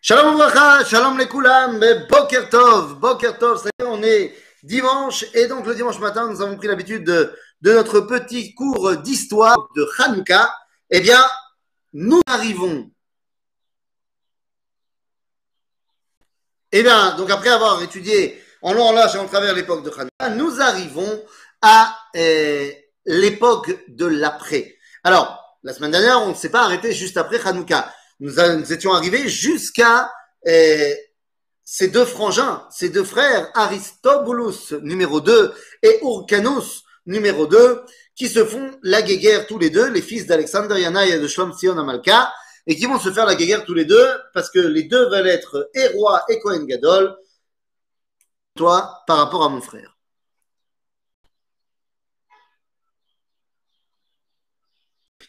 Shalom Bracha, Shalom Lekulam, Boker Tov, Boker Tov, ça y est, on est dimanche, et donc le dimanche matin, nous avons pris l'habitude de, de notre petit cours d'histoire de Hanouka. Eh bien, nous arrivons. Eh bien, donc après avoir étudié en long, en large et en travers l'époque de Hanouka, nous arrivons à euh, l'époque de l'après. Alors, la semaine dernière, on ne s'est pas arrêté juste après Hanouka nous, étions arrivés jusqu'à euh, ces deux frangins, ces deux frères, Aristobulus numéro 2 et Urcanus numéro 2, qui se font la guéguerre tous les deux, les fils d'Alexander Yanaï et de Shlomo Sion Amalka, et qui vont se faire la guéguerre tous les deux, parce que les deux veulent être et et Kohen Gadol, toi, par rapport à mon frère.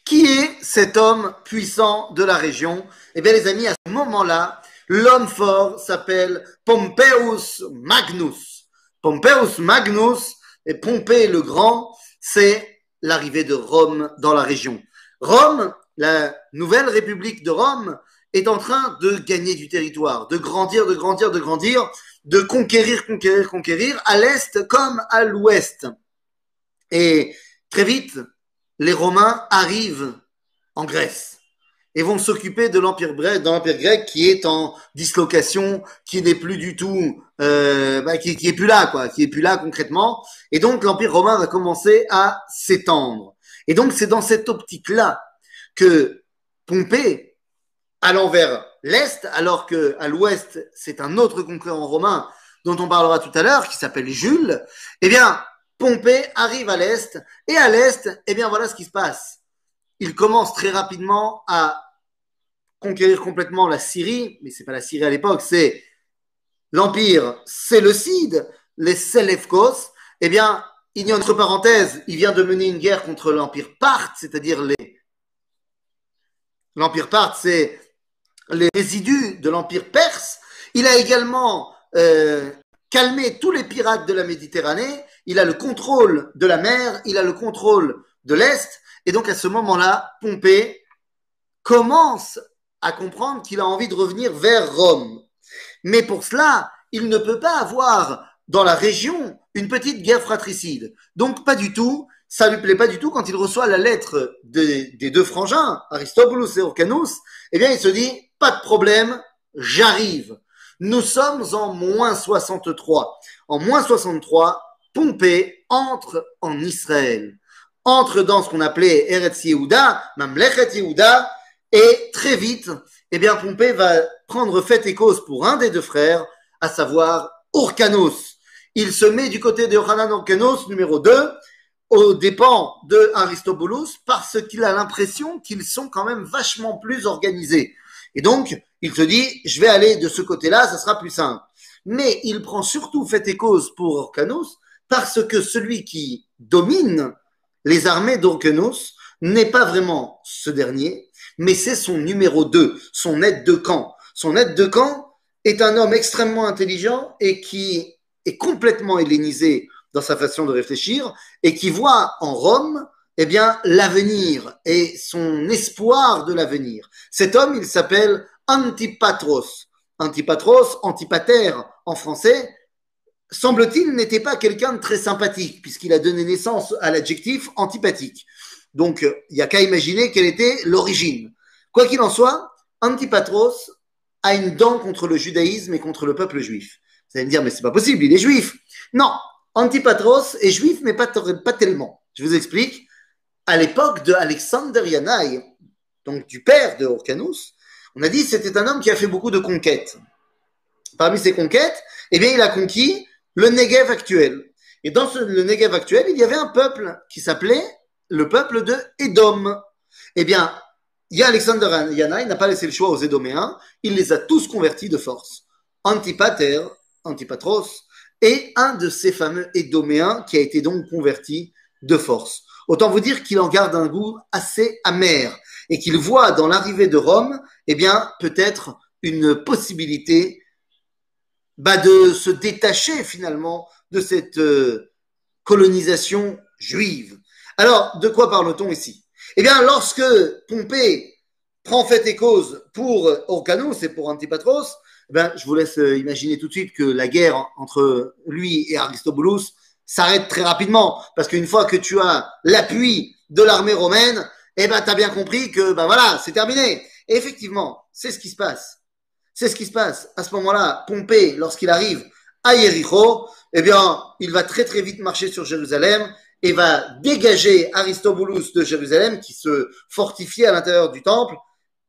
Qui est cet homme puissant de la région? Eh bien, les amis, à ce moment-là, l'homme fort s'appelle Pompeius Magnus. Pompeius Magnus et Pompée le Grand, c'est l'arrivée de Rome dans la région. Rome, la nouvelle république de Rome, est en train de gagner du territoire, de grandir, de grandir, de grandir, de conquérir, conquérir, conquérir, à l'est comme à l'ouest. Et très vite, les Romains arrivent en Grèce et vont s'occuper de l'empire grec, qui est en dislocation, qui n'est plus du tout, euh, bah, qui, qui est plus là, quoi, qui est plus là concrètement. Et donc l'empire romain va commencer à s'étendre. Et donc c'est dans cette optique-là que Pompée, allant vers l'est, alors que à l'ouest c'est un autre conquérant romain dont on parlera tout à l'heure, qui s'appelle Jules, eh bien Pompée arrive à l'est, et à l'est, eh bien voilà ce qui se passe. Il commence très rapidement à conquérir complètement la Syrie, mais c'est pas la Syrie à l'époque, c'est l'empire séleucide, les Séleucos. Eh bien, il y a entre parenthèses, il vient de mener une guerre contre l'empire Parthe, c'est-à-dire les l'empire Parthe, c'est les résidus de l'empire perse. Il a également euh, calmé tous les pirates de la Méditerranée il a le contrôle de la mer, il a le contrôle de l'Est, et donc à ce moment-là, Pompée commence à comprendre qu'il a envie de revenir vers Rome. Mais pour cela, il ne peut pas avoir dans la région une petite guerre fratricide. Donc pas du tout, ça lui plaît pas du tout quand il reçoit la lettre des deux frangins, Aristobulus et Orcanus, eh bien il se dit, pas de problème, j'arrive. Nous sommes en moins 63. En moins 63, Pompée entre en Israël, entre dans ce qu'on appelait Eretz Yehuda, Mamlechet Yehuda, et très vite, eh bien, Pompée va prendre fait et cause pour un des deux frères, à savoir Urcanus. Il se met du côté de Yohanan Urcanus, numéro 2, aux dépens de Aristobulus, parce qu'il a l'impression qu'ils sont quand même vachement plus organisés. Et donc, il se dit, je vais aller de ce côté-là, ça sera plus simple. Mais il prend surtout fait et cause pour Urcanus, parce que celui qui domine les armées d'Orkenos n'est pas vraiment ce dernier, mais c'est son numéro 2, son aide de camp. Son aide de camp est un homme extrêmement intelligent et qui est complètement hellénisé dans sa façon de réfléchir et qui voit en Rome eh bien l'avenir et son espoir de l'avenir. Cet homme, il s'appelle Antipatros. Antipatros, antipater en français, semble-t-il, n'était pas quelqu'un de très sympathique, puisqu'il a donné naissance à l'adjectif antipathique. Donc, il n'y a qu'à imaginer quelle était l'origine. Quoi qu'il en soit, Antipatros a une dent contre le judaïsme et contre le peuple juif. Vous allez me dire, mais c'est pas possible, il est juif. Non, Antipatros est juif, mais pas, tellement. Je vous explique. À l'époque de Alexander Yanaï, donc du père de Orcanus, on a dit c'était un homme qui a fait beaucoup de conquêtes. Parmi ses conquêtes, eh bien, il a conquis le Negev actuel. Et dans le Negev actuel, il y avait un peuple qui s'appelait le peuple de Édom. Eh bien, il y a Alexander Yana, il n'a pas laissé le choix aux Édoméens, il les a tous convertis de force. Antipater, Antipatros, et un de ces fameux Édoméens qui a été donc converti de force. Autant vous dire qu'il en garde un goût assez amer et qu'il voit dans l'arrivée de Rome, eh bien, peut-être une possibilité bah, de se détacher finalement de cette euh, colonisation juive. Alors, de quoi parle-t-on ici? Eh bien, lorsque Pompée prend fait et cause pour Orcanos et pour Antipatros, eh ben, je vous laisse euh, imaginer tout de suite que la guerre entre lui et Aristobulus s'arrête très rapidement. Parce qu'une fois que tu as l'appui de l'armée romaine, eh ben, tu as bien compris que ben voilà, c'est terminé. Effectivement, c'est ce qui se passe. C'est ce qui se passe. À ce moment-là, Pompée, lorsqu'il arrive à Jéricho, eh bien, il va très très vite marcher sur Jérusalem et va dégager Aristobulus de Jérusalem qui se fortifiait à l'intérieur du temple.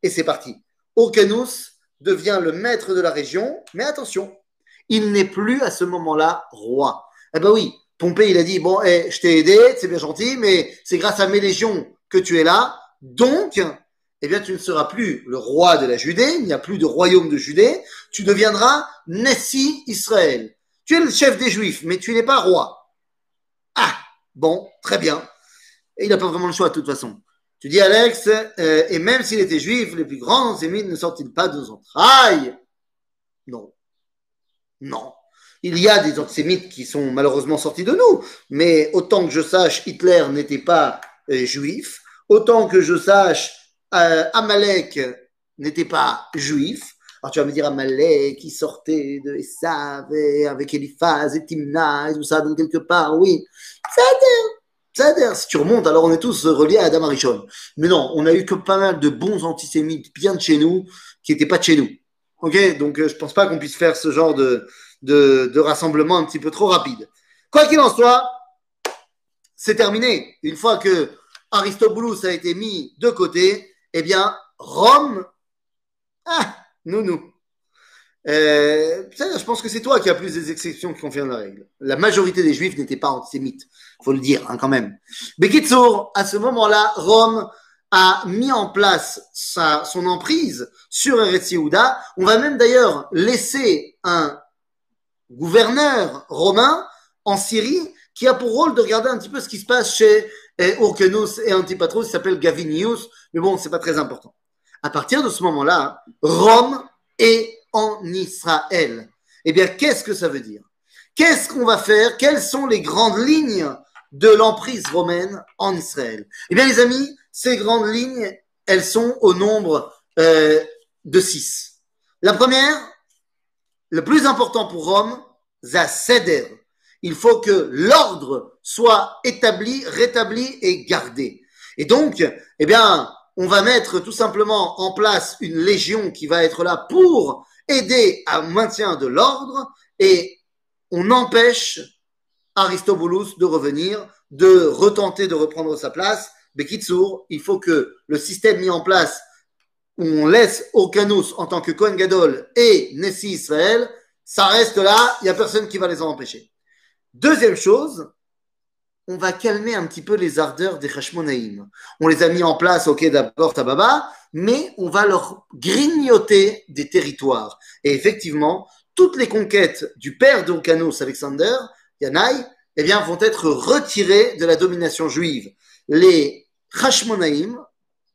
Et c'est parti. Orcanus devient le maître de la région, mais attention, il n'est plus à ce moment-là roi. Eh ben oui, Pompée, il a dit, bon, eh, je t'ai aidé, c'est bien gentil, mais c'est grâce à mes légions que tu es là. Donc, eh bien, tu ne seras plus le roi de la Judée, il n'y a plus de royaume de Judée, tu deviendras Nessi Israël. Tu es le chef des Juifs, mais tu n'es pas roi. Ah, bon, très bien. Et il n'a pas vraiment le choix de toute façon. Tu dis, Alex, euh, et même s'il était juif, les plus grands antisémites ne sortent-ils pas de nos entrailles? Non. Non. Il y a des antisémites qui sont malheureusement sortis de nous, mais autant que je sache, Hitler n'était pas euh, juif, autant que je sache, euh, Amalek n'était pas juif. Alors tu vas me dire Amalek qui sortait de Esav avec Eliphaz et Timna et tout ça, donc quelque part, oui. Ça c'est-à-dire, si tu remontes, alors on est tous reliés à Adam Arishon. Mais non, on a eu que pas mal de bons antisémites bien de chez nous qui n'étaient pas de chez nous. Ok? Donc euh, je pense pas qu'on puisse faire ce genre de, de, de rassemblement un petit peu trop rapide. Quoi qu'il en soit, c'est terminé. Une fois que Aristobulus a été mis de côté, eh bien, Rome, ah, nous. Euh, je pense que c'est toi qui as plus des exceptions qui confirment la règle. La majorité des juifs n'étaient pas antisémites, faut le dire hein, quand même. Bekitsour, à ce moment-là, Rome a mis en place sa, son emprise sur Eretz Yehuda. On va même d'ailleurs laisser un gouverneur romain en Syrie qui a pour rôle de regarder un petit peu ce qui se passe chez Urkenus et Antipatros, il s'appelle Gavinius, mais bon, c'est pas très important. À partir de ce moment-là, Rome est en Israël. Eh bien, qu'est-ce que ça veut dire? Qu'est-ce qu'on va faire? Quelles sont les grandes lignes de l'emprise romaine en Israël? Eh bien, les amis, ces grandes lignes, elles sont au nombre euh, de six. La première, le plus important pour Rome, Seder. Il faut que l'ordre soit établi, rétabli et gardé. Et donc, eh bien, on va mettre tout simplement en place une légion qui va être là pour aider à maintien de l'ordre et on empêche Aristobulus de revenir, de retenter de reprendre sa place. Bekitsour, il faut que le système mis en place où on laisse Orkanus en tant que Kohen Gadol et Nessi Israël, ça reste là, il n'y a personne qui va les en empêcher. Deuxième chose, on va calmer un petit peu les ardeurs des Hashmonaïm. On les a mis en place, ok, d'abord Tababa, mais on va leur grignoter des territoires. Et effectivement, toutes les conquêtes du père d'Orkanos, Alexander, Yanaï, eh bien, vont être retirées de la domination juive. Les Hashmonaïm,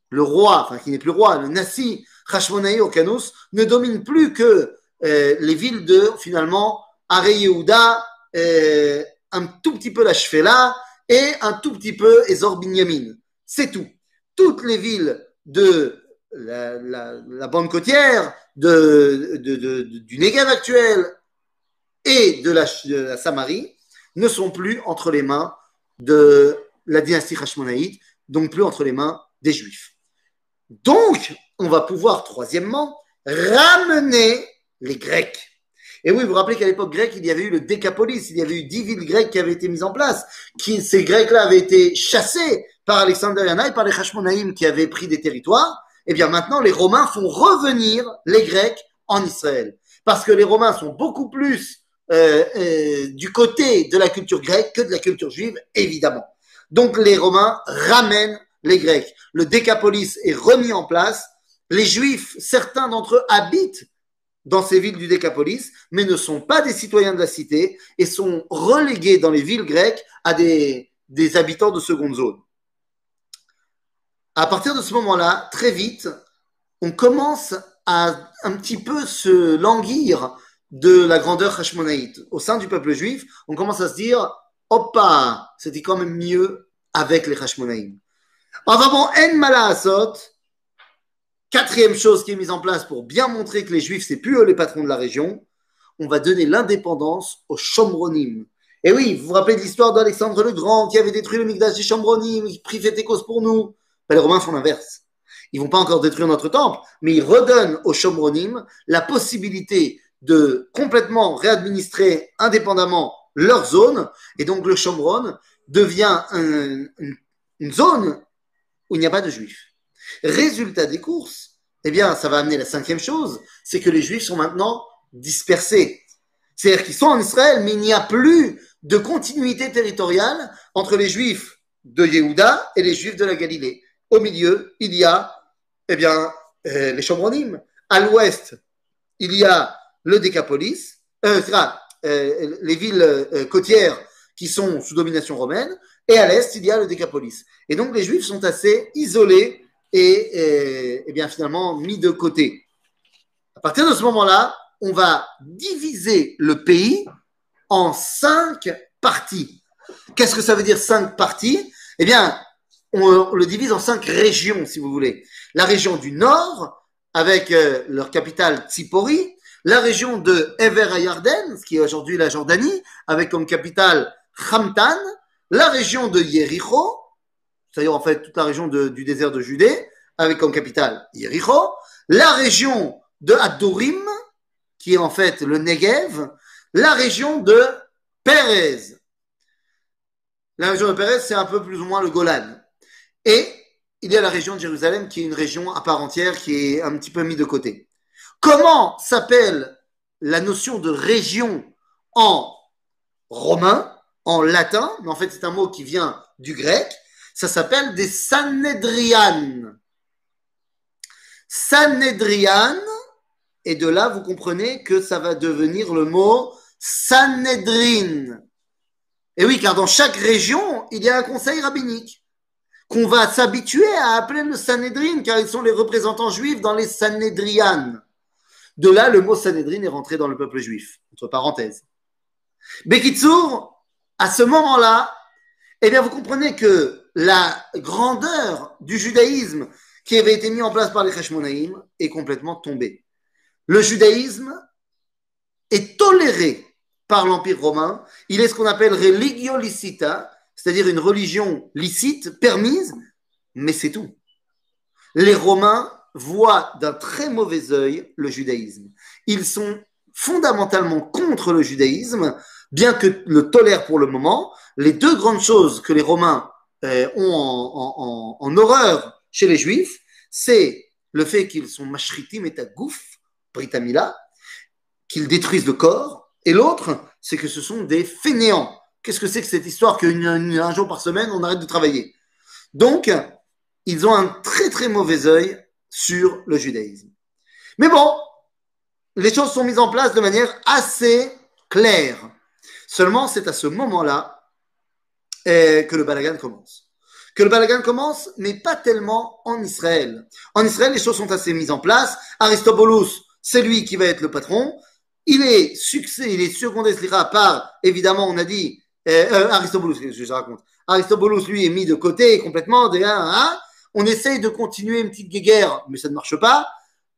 le roi, enfin qui n'est plus roi, le Nassi Hashmonaï Orkanos, ne domine plus que euh, les villes de, finalement, Are Yehuda, euh, un tout petit peu la Shfela et un tout petit peu Ezor Binyamin. C'est tout. Toutes les villes de la, bande côtière, du Negev actuel et de la, Samarie ne sont plus entre les mains de la dynastie Hashmonaïte, donc plus entre les mains des Juifs. Donc, on va pouvoir, troisièmement, ramener les Grecs. Et oui, vous vous rappelez qu'à l'époque grecque, il y avait eu le Décapolis, il y avait eu dix villes grecques qui avaient été mises en place. Qui, ces Grecs-là avaient été chassés par Alexander Yana et par les Hashmonaïm qui avaient pris des territoires. Eh bien maintenant, les Romains font revenir les Grecs en Israël. Parce que les Romains sont beaucoup plus euh, euh, du côté de la culture grecque que de la culture juive, évidemment. Donc les Romains ramènent les Grecs. Le Décapolis est remis en place. Les Juifs, certains d'entre eux habitent dans ces villes du Décapolis, mais ne sont pas des citoyens de la cité et sont relégués dans les villes grecques à des, habitants de seconde zone. À partir de ce moment-là, très vite, on commence à un petit peu se languir de la grandeur hashmonaïte. Au sein du peuple juif, on commence à se dire, hoppa, c'était quand même mieux avec les hashmonaïm. Enfin bon, en mala asot, quatrième chose qui est mise en place pour bien montrer que les Juifs, c'est plus eux les patrons de la région, on va donner l'indépendance aux Shomronim. Et oui, vous vous rappelez de l'histoire d'Alexandre le Grand qui avait détruit le Migdash des Shomronim, qui prit cause pour nous. Ben, les Romains font l'inverse. Ils vont pas encore détruire notre temple, mais ils redonnent aux Shomronim la possibilité de complètement réadministrer indépendamment leur zone. Et donc le Shomron devient une zone où il n'y a pas de juifs. Résultat des courses, eh bien, ça va amener la cinquième chose, c'est que les juifs sont maintenant dispersés. C'est-à-dire qu'ils sont en Israël, mais il n'y a plus de continuité territoriale entre les juifs de Yehuda et les juifs de la Galilée. Au milieu, il y a, eh bien, euh, les Chambronim. À l'ouest, il y a le Décapolis, euh, euh, les villes euh, côtières qui sont sous domination romaine, et à l'est, il y a le Décapolis. Et donc, les Juifs sont assez isolés et, et, bien finalement mis de côté. À partir de ce moment-là, on va diviser le pays en cinq parties. Qu'est-ce que ça veut dire cinq parties? Eh bien, on le divise en cinq régions, si vous voulez. La région du nord, avec euh, leur capitale Tsipori, la région de Ever Ayarden, qui est aujourd'hui la Jordanie, avec comme capitale Khamtan, la région de Yericho, c'est-à-dire en fait toute la région du désert de Judée, avec comme capitale Yericho, la région de Adorim, qui est en fait le Negev, la région de Pérez. La région de Pérez, c'est un peu plus ou moins le Golan. Et il y a la région de Jérusalem, qui est une région à part entière, qui est un petit peu mise de côté. Comment s'appelle la notion de région en romain, en latin, mais en fait c'est un mot qui vient du grec, ça s'appelle des Sanhedrian. Sanhedrian, et de là vous comprenez que ça va devenir le mot Sanhedrin. Et oui, car dans chaque région, il y a un conseil rabbinique qu'on va s'habituer à appeler le Sanhedrin, car ils sont les représentants juifs dans les Sanhedrian. De là, le mot Sanhedrin est rentré dans le peuple juif, entre parenthèses. Bekitsour, à ce moment-là, eh bien, vous comprenez que la grandeur du judaïsme qui avait été mis en place par les Hashmonaïm est complètement tombée. Le judaïsme est toléré par l'Empire romain. Il est ce qu'on appelle religio licita, c'est-à-dire une religion licite, permise, mais c'est tout. Les Romains voient d'un très mauvais œil le judaïsme. Ils sont fondamentalement contre le judaïsme, bien que le tolèrent pour le moment. Les deux grandes choses que les Romains euh, ont en, horreur chez les Juifs, c'est le fait qu'ils sont mashritim et tagouf, britamila, qu'ils détruisent le corps, et l'autre, c'est que ce sont des fainéants. Qu'est-ce que c'est que cette histoire qu'un jour par semaine, on arrête de travailler? Donc, ils ont un très très mauvais œil sur le judaïsme. Mais bon, les choses sont mises en place de manière assez claire. Seulement, c'est à ce moment-là que le balagan commence. Que le balagan commence, mais pas tellement en Israël. En Israël, les choses sont assez mises en place. Aristobulus, c'est lui qui va être le patron. Il est succès, il est secondé par, évidemment, on a dit, eh, euh, Aristobulus, je, je raconte? Aristobulus, lui, est mis de côté complètement. Déjà, hein, on essaye de continuer une petite guerre, mais ça ne marche pas.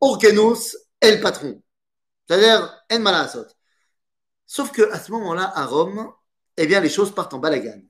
Orcanus est le patron. C'est-à-dire, en malasot. Sauf que à ce moment-là, à Rome, eh bien, les choses partent en balagan.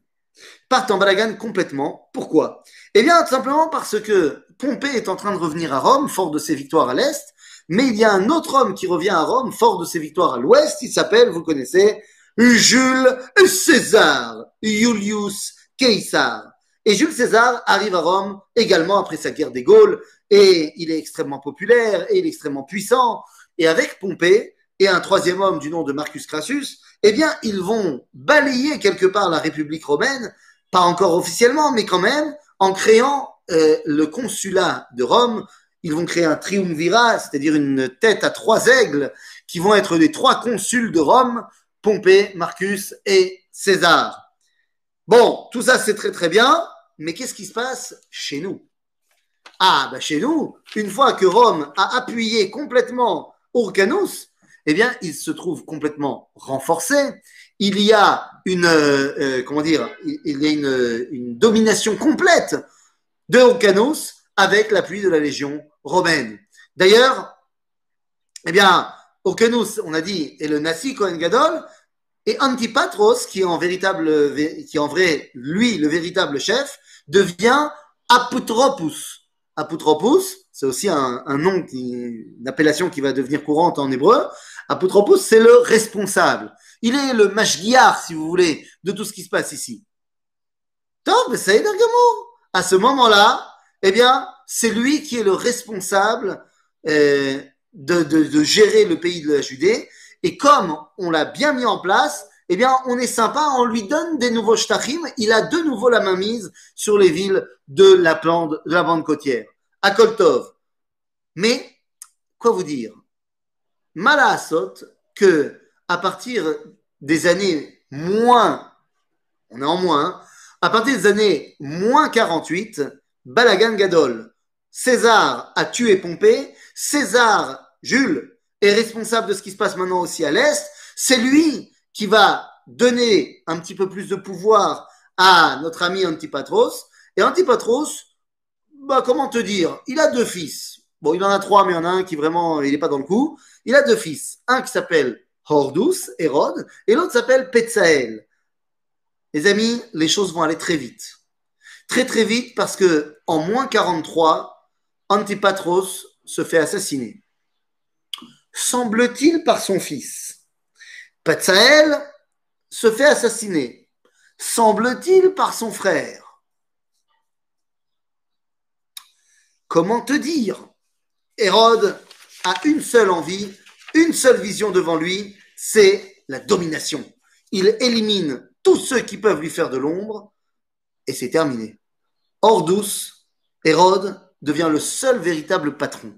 Partent en balagan complètement. Pourquoi? Eh bien, tout simplement parce que Pompée est en train de revenir à Rome, fort de ses victoires à l'est, mais il y a un autre homme qui revient à Rome, fort de ses victoires à l'ouest. Il s'appelle, vous connaissez, Jules César, Julius Caesar. Et Jules César arrive à Rome également après sa guerre des Gaules, et il est extrêmement populaire, et il est extrêmement puissant. Et avec Pompée et un troisième homme du nom de Marcus Crassus, eh bien, ils vont balayer quelque part la République romaine, pas encore officiellement, mais quand même, en créant euh, le consulat de Rome. Ils vont créer un triumvirat, c'est-à-dire une tête à trois aigles, qui vont être les trois consuls de Rome, Pompée, Marcus et César. Bon, tout ça c'est très très bien, mais qu'est-ce qui se passe chez nous? Ah, bah chez nous, une fois que Rome a appuyé complètement Urcanus, eh bien, il se trouve complètement renforcé. Il y a une, euh, euh, comment dire, une, domination complète de Urcanus avec l'appui de la Légion romaine. D'ailleurs, eh bien, on a dit, est le Nasi Kohen Gadol, et Antipatros, qui est en véritable, vrai, lui, le véritable chef, devient Aputropus. Aputropus, c'est aussi un, nom, une appellation qui va devenir courante en hébreu. Aputropus, c'est le responsable. Il est le mashgiar, si vous voulez, de tout ce qui se passe ici. Top, c'est À ce moment-là, eh bien, c'est lui qui est le responsable euh, de, gérer le pays de la Judée. Et comme on l'a bien mis en place, eh bien, on est sympa, on lui donne des nouveaux shtachim. Il a de nouveau la main mise sur les villes de la, de la bande côtière, à Koltov. Mais, quoi vous dire? Malasot, que à partir des années moins, on est en moins, hein, à partir des années moins 48, Balagan Gadol, César a tué Pompée, César, Jules, est responsable de ce qui se passe maintenant aussi à l'Est, c'est lui qui va donner un petit peu plus de pouvoir à notre ami Antipatros, et Antipatros, bah, comment te dire, il a deux fils. Bon, il en a trois, mais il y en a un qui vraiment, il n'est pas dans le coup. Il a deux fils. Un qui s'appelle Hordus, Hérode, et l'autre s'appelle Petzael. Les amis, les choses vont aller très vite. Très très vite parce que en moins 43, Antipatros se fait assassiner. Semble-t-il par son fils. Petzael se fait assassiner. Semble-t-il par son frère. Comment te dire? Hérode a une seule envie, une seule vision devant lui, c'est la domination. Il élimine tous ceux qui peuvent lui faire de l'ombre et c'est terminé. Ordus, Hérode, devient le seul véritable patron.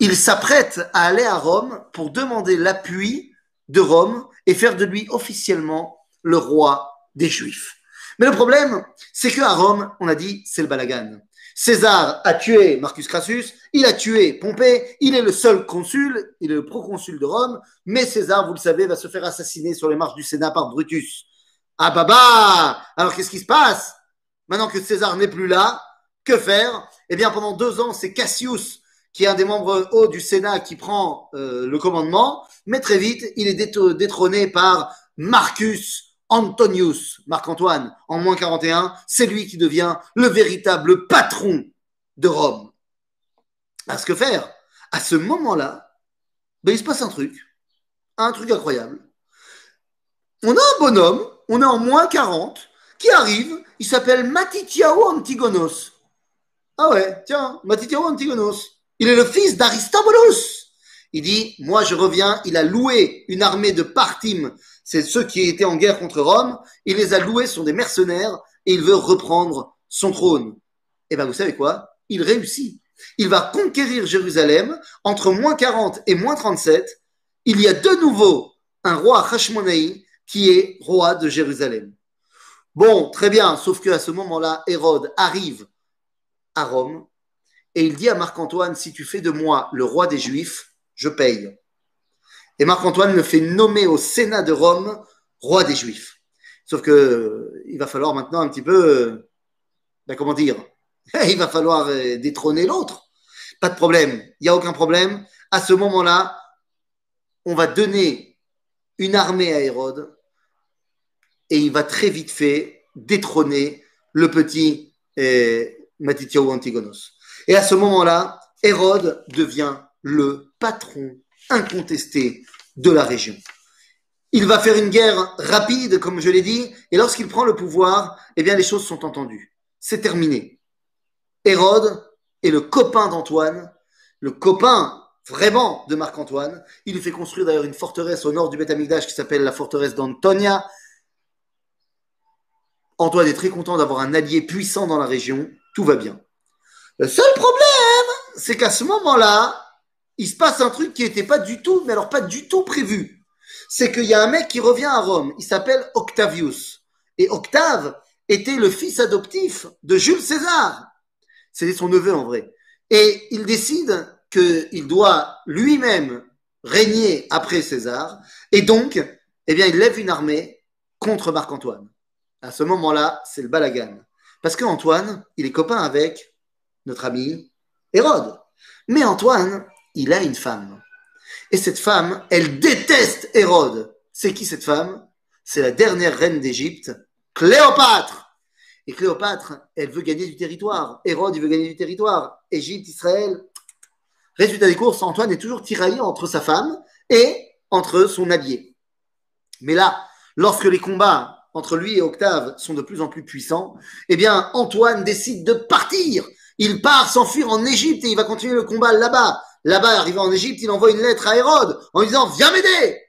Il s'apprête à aller à Rome pour demander l'appui de Rome et faire de lui officiellement le roi des Juifs. Mais le problème, c'est qu'à Rome, on a dit, c'est le balagan. César a tué Marcus Crassus, il a tué Pompée, il est le seul consul, il est le proconsul de Rome, mais César, vous le savez, va se faire assassiner sur les marches du Sénat par Brutus. Ah baba Alors qu'est-ce qui se passe? Maintenant que César n'est plus là, que faire? Eh bien, pendant deux ans, c'est Cassius, qui est un des membres hauts du Sénat, qui prend euh, le commandement, mais très vite, il est détrôné par Marcus Antonius, Marc-Antoine, en moins 41, c'est lui qui devient le véritable patron de Rome. À ce que faire? À ce moment-là, ben, il se passe un truc, un truc incroyable. On a un bonhomme, on est en moins 40, qui arrive, il s'appelle Matithiao Antigonos. Ah ouais, tiens, Matithiao Antigonos. Il est le fils d'Aristobulus. Il dit, moi je reviens, il a loué une armée de Partim c'est ceux qui étaient en guerre contre Rome, il les a loués sur des mercenaires et il veut reprendre son trône. Et eh bien vous savez quoi? Il réussit. Il va conquérir Jérusalem entre moins 40 et moins 37. Il y a de nouveau un roi Hashmonaï qui est roi de Jérusalem. Bon, très bien, sauf qu'à ce moment-là, Hérode arrive à Rome et il dit à Marc-Antoine, si tu fais de moi le roi des Juifs, je paye. Et Marc-Antoine le fait nommer au Sénat de Rome roi des Juifs. Sauf que il va falloir maintenant un petit peu, ben comment dire, il va falloir euh, détrôner l'autre. Pas de problème, il n'y a aucun problème. À ce moment-là, on va donner une armée à Hérode et il va très vite fait détrôner le petit euh, Matithiao Antigonos. Et à ce moment-là, Hérode devient le patron incontesté de la région. Il va faire une guerre rapide, comme je l'ai dit, et lorsqu'il prend le pouvoir, eh bien, les choses sont entendues. C'est terminé. Hérode est le copain d'Antoine, le copain vraiment de Marc-Antoine. Il lui fait construire d'ailleurs une forteresse au nord du Beth Amikdash qui s'appelle la forteresse d'Antonia. Antoine est très content d'avoir un allié puissant dans la région. Tout va bien. Le seul problème, c'est qu'à ce moment-là, il se passe un truc qui n'était pas du tout, mais alors pas du tout prévu. C'est qu'il y a un mec qui revient à Rome, il s'appelle Octavius. Et Octave était le fils adoptif de Jules César. C'était son neveu en vrai. Et il décide qu'il doit lui-même régner après César. Et donc, eh bien, il lève une armée contre Marc-Antoine. À ce moment-là, c'est le balagan. Parce qu'Antoine, il est copain avec notre ami Hérode. Mais Antoine, il a une femme. Et cette femme, elle déteste Hérode. C'est qui cette femme? C'est la dernière reine d'Égypte, Cléopâtre. Et Cléopâtre, elle veut gagner du territoire. Hérode, il veut gagner du territoire. Égypte, Israël. Résultat des courses, Antoine est toujours tiraillé entre sa femme et entre son allié. Mais là, lorsque les combats entre lui et Octave sont de plus en plus puissants, eh bien, Antoine décide de partir. Il part s'enfuir en Égypte et il va continuer le combat là-bas. Là-bas, arrivé en Égypte, il envoie une lettre à Hérode en disant Viens m'aider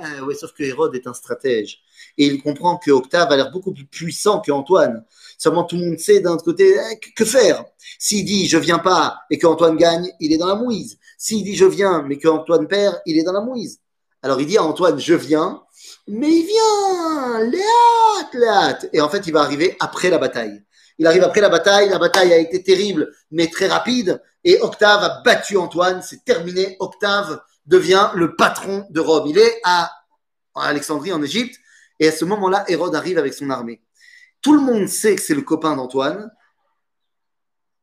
ah, Oui, sauf que Hérode est un stratège. Et il comprend que Octave a l'air beaucoup plus puissant qu'Antoine. Seulement, tout le monde sait d'un côté eh, que faire? S'il dit je viens pas et qu'Antoine gagne, il est dans la mouise. S'il dit je viens mais qu'Antoine perd, il est dans la mouise. Alors il dit à Antoine je viens, mais il vient, léat, léat. Et en fait, il va arriver après la bataille. Il arrive après la bataille. La bataille a été terrible, mais très rapide. Et Octave a battu Antoine. C'est terminé. Octave devient le patron de Rome. Il est à, Alexandrie, en Égypte. Et à ce moment-là, Hérode arrive avec son armée. Tout le monde sait que c'est le copain d'Antoine.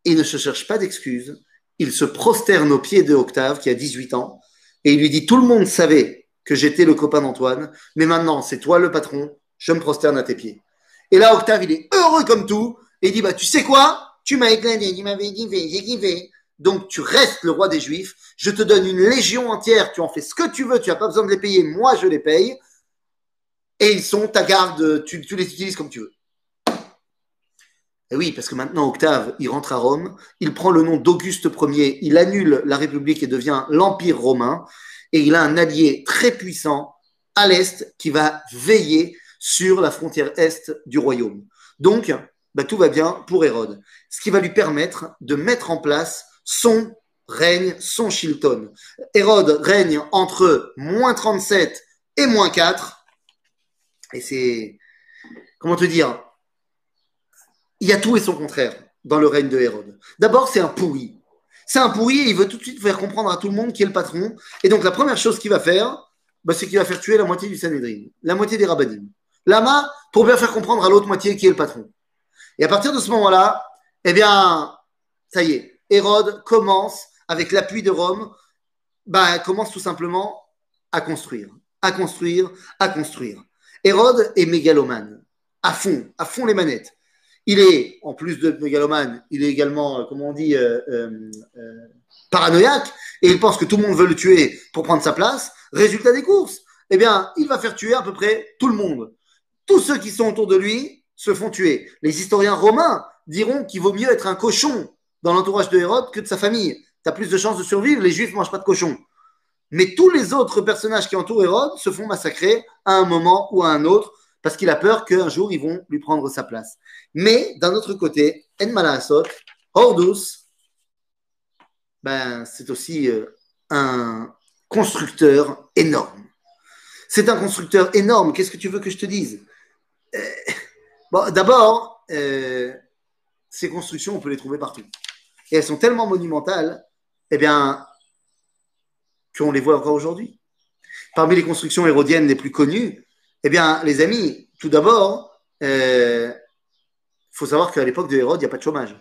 Il ne se cherche pas d'excuses. Il se prosterne aux pieds de Octave, qui a 18 ans. Et il lui dit, tout le monde savait que j'étais le copain d'Antoine, mais maintenant c'est toi le patron, je me prosterne à tes pieds. Et là, Octave, il est heureux comme tout, et il dit, bah, tu sais quoi? Tu m'as éclaté, tu m'avais kiffé, j'ai kiffé. Donc tu restes le roi des Juifs, je te donne une légion entière, tu en fais ce que tu veux, tu n'as pas besoin de les payer, moi je les paye, et ils sont ta garde, tu, tu les utilises comme tu veux. Et oui, parce que maintenant Octave, il rentre à Rome, il prend le nom d'Auguste Ier, il annule la République et devient l'Empire romain, et il a un allié très puissant à l'est qui va veiller sur la frontière est du royaume. Donc, bah, tout va bien pour Hérode, ce qui va lui permettre de mettre en place son règne, son Shilton. Hérode règne entre moins 37 et moins 4, et c'est, comment te dire, il y a tout et son contraire dans le règne de Hérode. D'abord, c'est un pourri. C'est un pourri et il veut tout de suite faire comprendre à tout le monde qui est le patron. Et donc, la première chose qu'il va faire, bah, c'est qu'il va faire tuer la moitié du Sanhedrin, la moitié des rabbinim. Lama, pour bien faire comprendre à l'autre moitié qui est le patron. Et à partir de ce moment-là, eh bien, ça y est, Hérode commence, avec l'appui de Rome, bah, commence tout simplement à construire, à construire, à construire. Hérode est mégalomane, à fond, à fond les manettes. Il est, en plus de mégalomane, il est également, euh, comment on dit, euh, euh, paranoïaque, et il pense que tout le monde veut le tuer pour prendre sa place. Résultat des courses, eh bien, il va faire tuer à peu près tout le monde. Tous ceux qui sont autour de lui se font tuer. Les historiens romains diront qu'il vaut mieux être un cochon dans l'entourage de Hérode que de sa famille. Tu as plus de chances de survivre, les juifs ne mangent pas de cochon. Mais tous les autres personnages qui entourent Hérode se font massacrer à un moment ou à un autre parce qu'il a peur qu'un jour ils vont lui prendre sa place. Mais d'un autre côté, En Malasot, Hordus, ben, c'est aussi euh, un constructeur énorme. C'est un constructeur énorme. Qu'est-ce que tu veux que je te dise? Euh, D'abord, euh, ces constructions, on peut les trouver partout. Et elles sont tellement monumentales, eh bien, qu'on les voit encore aujourd'hui. Parmi les constructions hérodiennes les plus connues, eh bien, les amis, tout d'abord, il euh, faut savoir qu'à l'époque de Hérode, il n'y a pas de chômage.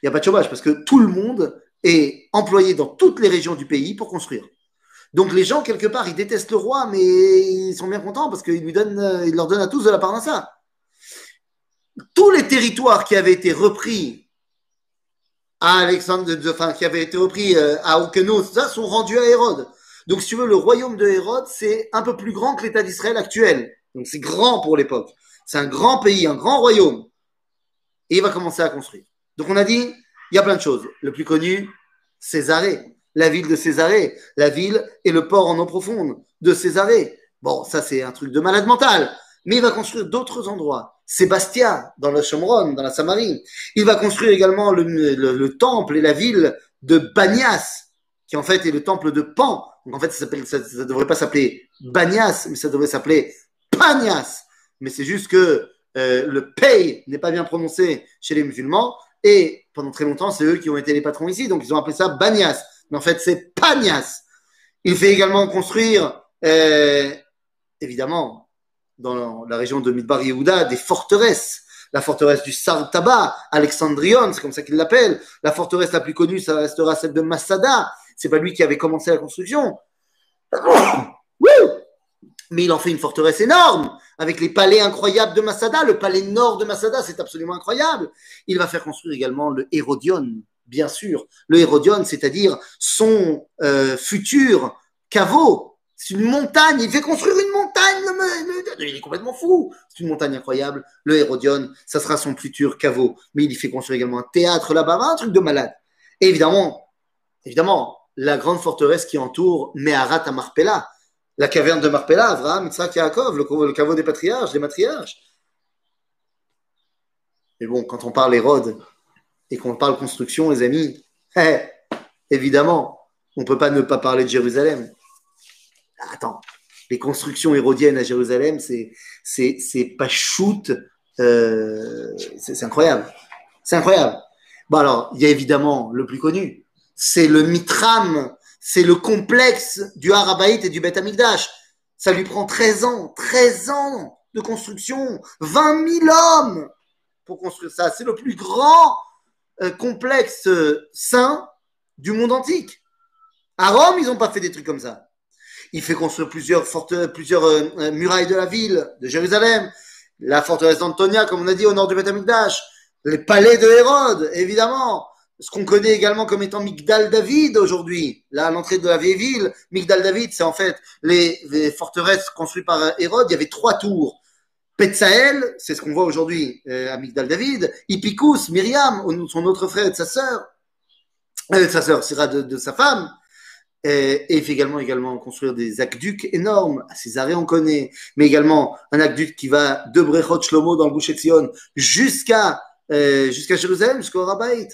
Il n'y a pas de chômage parce que tout le monde est employé dans toutes les régions du pays pour construire. Donc les gens, quelque part, ils détestent le roi, mais ils sont bien contents parce qu'il lui donne, il leur donne à tous de la part ça. Tous les territoires qui avaient été repris à Alexandre, enfin, qui avaient été repris euh, à Okenos, ça, sont rendus à Hérode. Donc, si tu veux, le royaume de Hérode, c'est un peu plus grand que l'État d'Israël actuel. Donc, c'est grand pour l'époque. C'est un grand pays, un grand royaume. Et il va commencer à construire. Donc, on a dit, il y a plein de choses. Le plus connu, Césarée. La ville de Césarée. La ville et le port en eau profonde de Césarée. Bon, ça, c'est un truc de malade mental. Mais il va construire d'autres endroits. Sébastien, dans le Shomron, dans la Samarie. Il va construire également le, le temple et la ville de Banias, qui en fait est le temple de Pan, donc en fait, ça ne devrait pas s'appeler Banias, mais ça devrait s'appeler Panias. Mais c'est juste que euh, le pay n'est pas bien prononcé chez les musulmans. Et pendant très longtemps, c'est eux qui ont été les patrons ici. Donc ils ont appelé ça Banias. Mais en fait, c'est Panias. Il fait également construire, euh, évidemment, dans la région de Midbar Yehuda, des forteresses la forteresse du Sartaba, Alexandrion, c'est comme ça qu'il l'appelle. La forteresse la plus connue, ça restera celle de Masada. C'est pas lui qui avait commencé la construction. Mais il en fait une forteresse énorme, avec les palais incroyables de Masada. Le palais nord de Masada, c'est absolument incroyable. Il va faire construire également le Hérodion, bien sûr. Le Hérodion, c'est-à-dire son euh, futur caveau, c'est une montagne. Il fait construire. Il est complètement fou. C'est une montagne incroyable. Le Hérodion, ça sera son futur caveau. Mais il y fait construire également un théâtre là-bas, un truc de malade. Évidemment, évidemment, la grande forteresse qui entoure Meharat à Marpella, la caverne de Marpella, Avraham, Yitzhak, Yaakov, le, caveau des patriarches, des matriarches. Mais bon, quand on parle Hérode et qu'on parle construction, les amis, eh, évidemment, on ne peut pas ne pas parler de Jérusalem attends, les constructions hérodiennes à Jérusalem, c'est, pas shoot, euh, c'est, incroyable. C'est incroyable. Bon, alors, il y a évidemment le plus connu, c'est le Mitram, c'est le complexe du Harabaït et du Beth Amikdash. Ça lui prend 13 ans, 13 ans de construction, 20 000 hommes pour construire ça. C'est le plus grand euh, complexe euh, saint du monde antique. À Rome, ils n'ont pas fait des trucs comme ça. Il fait construire plusieurs, plusieurs euh, euh, murailles de la ville, de Jérusalem, la forteresse d'Antonia, comme on a dit, au nord du Beth les palais de Hérode, évidemment, ce qu'on connaît également comme étant Migdal David aujourd'hui, là à l'entrée de la vieille ville. Migdal David, c'est en fait les, forteresses construites par euh, Hérode. Il y avait trois tours. Petzael, c'est ce qu'on voit aujourd'hui à Migdal David. Ipicus, Myriam, son autre frère et de sa sœur, euh, sa sœur, sera de, de sa femme. Et, il fait également, également construire des aqueducs énormes. À Césarée, on connaît, mais également un aqueduc qui va de Brechot Shlomo dans le Boucher Sion jusqu'à euh, jusqu'à Jérusalem, jusqu'au Rabbait.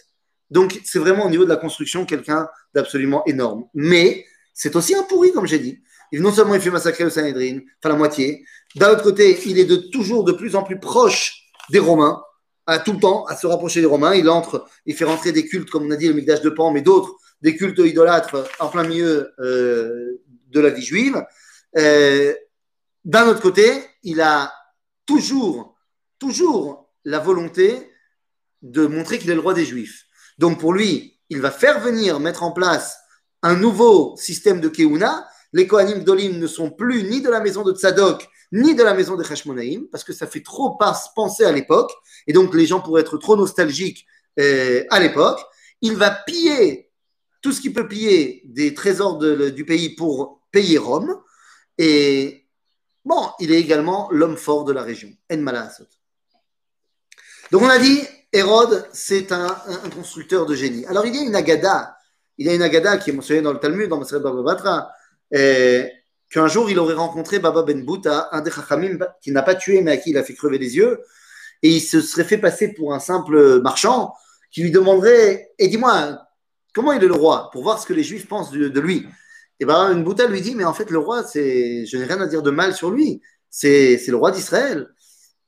Donc, c'est vraiment au niveau de la construction quelqu'un d'absolument énorme. Mais c'est aussi un pourri, comme j'ai dit. Et non seulement il fait massacrer le Sanhedrin, enfin la moitié, d'un autre côté, il est de toujours de plus en plus proche des Romains, à tout le temps, à se rapprocher des Romains. Il entre, il fait rentrer des cultes, comme on a dit, le Migdash de Pan, mais d'autres des cultes idolâtres en plein milieu euh, de la vie juive. Euh, d'un autre côté, il a toujours, toujours la volonté de montrer qu'il est le roi des Juifs. Donc pour lui, il va faire venir, mettre en place un nouveau système de Keuna. Les Kohanim d'Olim ne sont plus ni de la maison de Tzadok, ni de la maison de Hashmonaïm, parce que ça fait trop penser à l'époque, et donc les gens pourraient être trop nostalgiques euh, à l'époque. Il va piller tout ce qui peut piller des trésors du pays pour payer Rome. Et bon, il est également l'homme fort de la région. En Donc on a dit, Hérode, c'est un, constructeur de génie. Alors il y a une agada, il y a une agada qui est mentionnée dans le Talmud, dans Maseret Baba Batra, qu'un jour il aurait rencontré Baba Ben Bouta, un des Chachamim qui n'a pas tué mais à qui il a fait crever les yeux, et il se serait fait passer pour un simple marchand qui lui demanderait, et dis-moi, Comment il est le roi Pour voir ce que les Juifs pensent de, lui. Et bien, une bouteille lui dit, mais en fait, le roi, c'est, je n'ai rien à dire de mal sur lui. C'est, le roi d'Israël.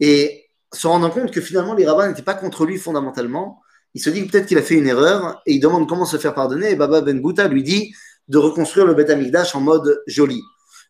Et se rendant compte que finalement, les rabbins n'étaient pas contre lui fondamentalement, il se dit peut-être qu'il a fait une erreur et il demande comment se faire pardonner. Et Baba Ben Bouta lui dit de reconstruire le Beth Amikdash en mode joli.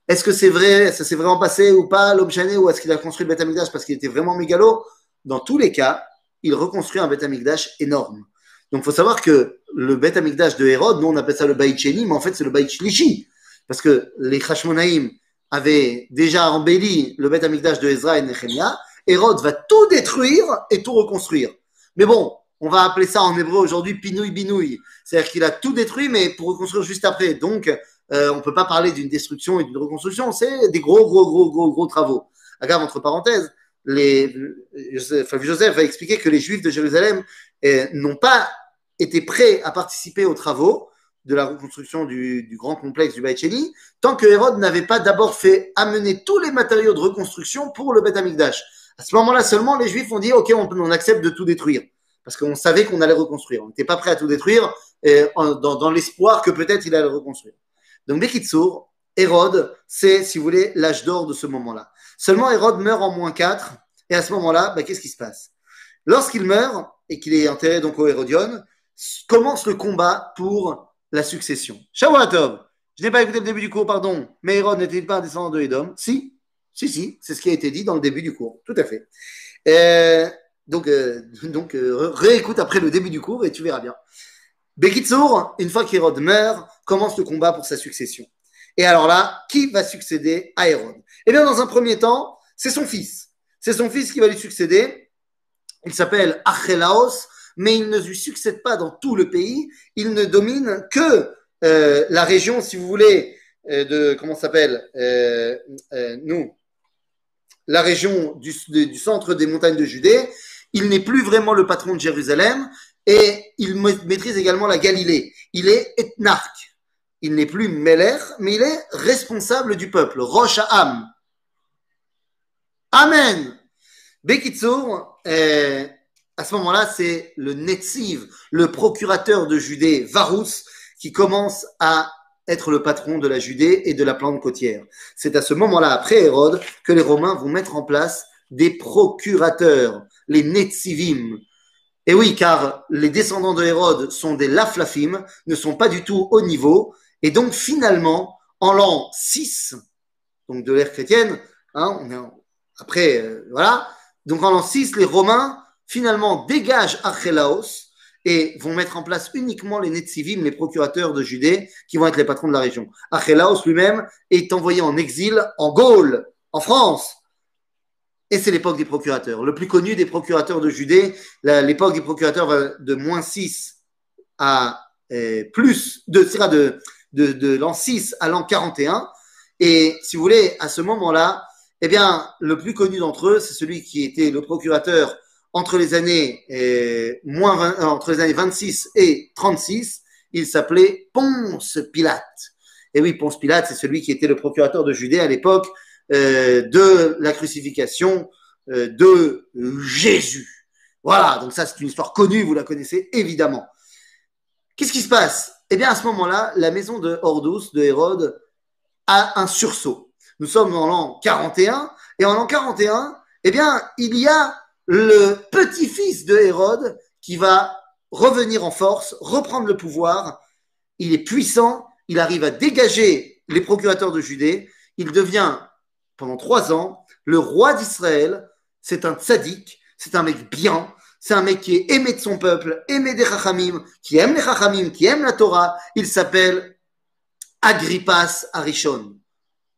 Est-ce que c'est vrai, ça s'est vraiment passé ou pas, l'homme ou est-ce qu'il a construit le Beth Amikdash parce qu'il était vraiment mégalo? Dans tous les cas, il reconstruit un Beth Amikdash énorme. Donc, il faut savoir que le Beth Amikdash de Hérode, nous on appelle ça le Baït Sheni, mais en fait c'est le Baït Shlishi. Parce que les Hashmonaïm avaient déjà embelli le Beth Amikdash de Ezra et Nehemia. Hérode va tout détruire et tout reconstruire. Mais bon, on va appeler ça en hébreu aujourd'hui pinouille binouille. C'est-à-dire qu'il a tout détruit, mais pour reconstruire juste après. Donc, euh, on ne peut pas parler d'une destruction et d'une reconstruction. C'est des gros, gros, gros, gros, gros travaux. Agave, entre parenthèses, les, Joseph, Joseph a expliqué que les Juifs de Jérusalem eh, n'ont pas était prêt à participer aux travaux de la reconstruction du, grand complexe du Baïcheli, tant que Hérode n'avait pas d'abord fait amener tous les matériaux de reconstruction pour le Beth Amikdash. À ce moment-là seulement, les Juifs ont dit Ok, on, accepte de tout détruire. Parce qu'on savait qu'on allait reconstruire. On n'était pas prêt à tout détruire dans, l'espoir que peut-être il allait reconstruire. Donc, Bekitsour, Hérode, c'est, si vous voulez, l'âge d'or de ce moment-là. Seulement, Hérode meurt en moins 4. Et à ce moment-là, bah, qu'est-ce qui se passe? Lorsqu'il meurt et qu'il est enterré donc au Hérodion, commence le combat pour la succession. Shavuatov, je n'ai pas écouté le début du cours, pardon, mais Hérode n'était pas un descendant de Edom? Si, si, si, c'est ce qui a été dit dans le début du cours, tout à fait. Euh, Donc, euh, donc euh, réécoute après le début du cours et tu verras bien. Bekitsour, une fois qu'Hérode meurt, commence le combat pour sa succession. Et alors là, qui va succéder à Hérode Eh bien, dans un premier temps, c'est son fils. C'est son fils qui va lui succéder. Il s'appelle Achelaos, mais il ne lui succède pas dans tout le pays. Il ne domine que euh, la région, si vous voulez, euh, de comment s'appelle euh, nous, la région du, centre des montagnes de Judée. Il n'est plus vraiment le patron de Jérusalem et il maîtrise également la Galilée. Il est ethnarque. Il n'est plus Meller, mais il est responsable du peuple. Rosh Am. Amen. Bekitsour, à ce moment-là, c'est le Netziv, le procurateur de Judée, Varus, qui commence à être le patron de la Judée et de la plante côtière. C'est à ce moment-là, après Hérode, que les Romains vont mettre en place des procurateurs, les Netzivim. Et oui, car les descendants de Hérode sont des Laflafim, ne sont pas du tout au niveau, et donc finalement, en l'an 6, donc de l'ère chrétienne, hein, après, euh, voilà, donc en l'an 6, les Romains finalement dégagent Archelaos, et vont mettre en place uniquement les Netzivim, les procurateurs de Judée, qui vont être les patrons de la région. Archelaos lui-même est envoyé en exil en Gaule, en France. Et c'est l'époque des procurateurs. Le plus connu des procurateurs de Judée, l'époque des procurateurs va de moins 6 à euh, plus, de, de, de, de l'an 6 à l'an 41. Et si vous voulez, à ce moment-là, eh bien, le plus connu d'entre eux, c'est celui qui était le procurateur entre les années euh, moins euh, entre les années 26 et 36, il s'appelait Ponce Pilate. Et oui, Ponce Pilate, c'est celui qui était le procurateur de Judée à l'époque euh, de la crucifixion de Jésus. Voilà, donc ça c'est une histoire connue, vous la connaissez évidemment. Qu'est-ce qui se passe? Eh bien à ce moment-là, la maison de Hordus, de Hérode, a un sursaut. Nous sommes en l'an 41, et en l'an 41, eh bien, il y a le petit-fils de Hérode qui va revenir en force, reprendre le pouvoir. Il est puissant, il arrive à dégager les procurateurs de Judée. Il devient, pendant trois ans, le roi d'Israël. C'est un tzaddik, c'est un mec bien, c'est un mec qui est aimé de son peuple, aimé des chachamim, qui aime les chachamim, qui aime la Torah. Il s'appelle Agrippas Arishon.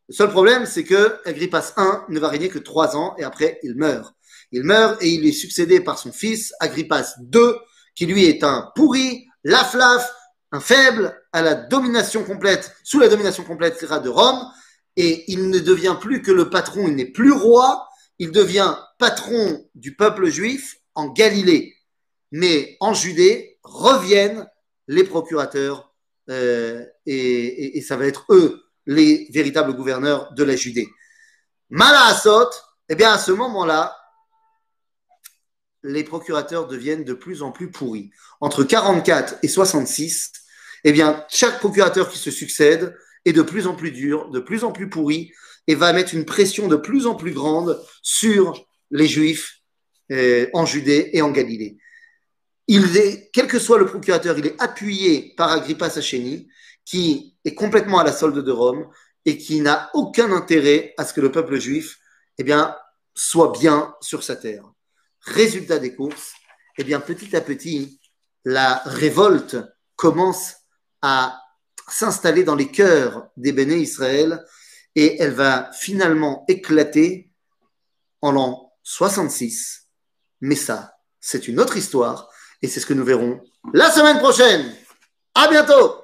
Le seul problème, c'est que Agrippas I ne va régner que trois ans et après, il meurt. Il meurt et il est succédé par son fils, Agrippas II, qui lui est un pourri, laflaf, un faible, à la domination complète, sous la domination complète de Rome, et il ne devient plus que le patron, il n'est plus roi, il devient patron du peuple juif en Galilée. Mais en Judée reviennent les procurateurs euh, et, ça va être eux les véritables gouverneurs de la Judée. Malaasot, eh bien à ce moment-là, les procurateurs deviennent de plus en plus pourris. Entre 44 et 66, eh bien, chaque procurateur qui se succède est de plus en plus dur, de plus en plus pourri, et va mettre une pression de plus en plus grande sur les Juifs euh, en Judée et en Galilée. Il est, quel que soit le procurateur, il est appuyé par Agrippa Sacheni, qui est complètement à la solde de Rome et qui n'a aucun intérêt à ce que le peuple juif, eh bien, soit bien sur sa terre. Résultat des courses, eh bien, petit à petit, la révolte commence à s'installer dans les cœurs des béné Israël et elle va finalement éclater en l'an 66. Mais ça, c'est une autre histoire et c'est ce que nous verrons la semaine prochaine. À bientôt!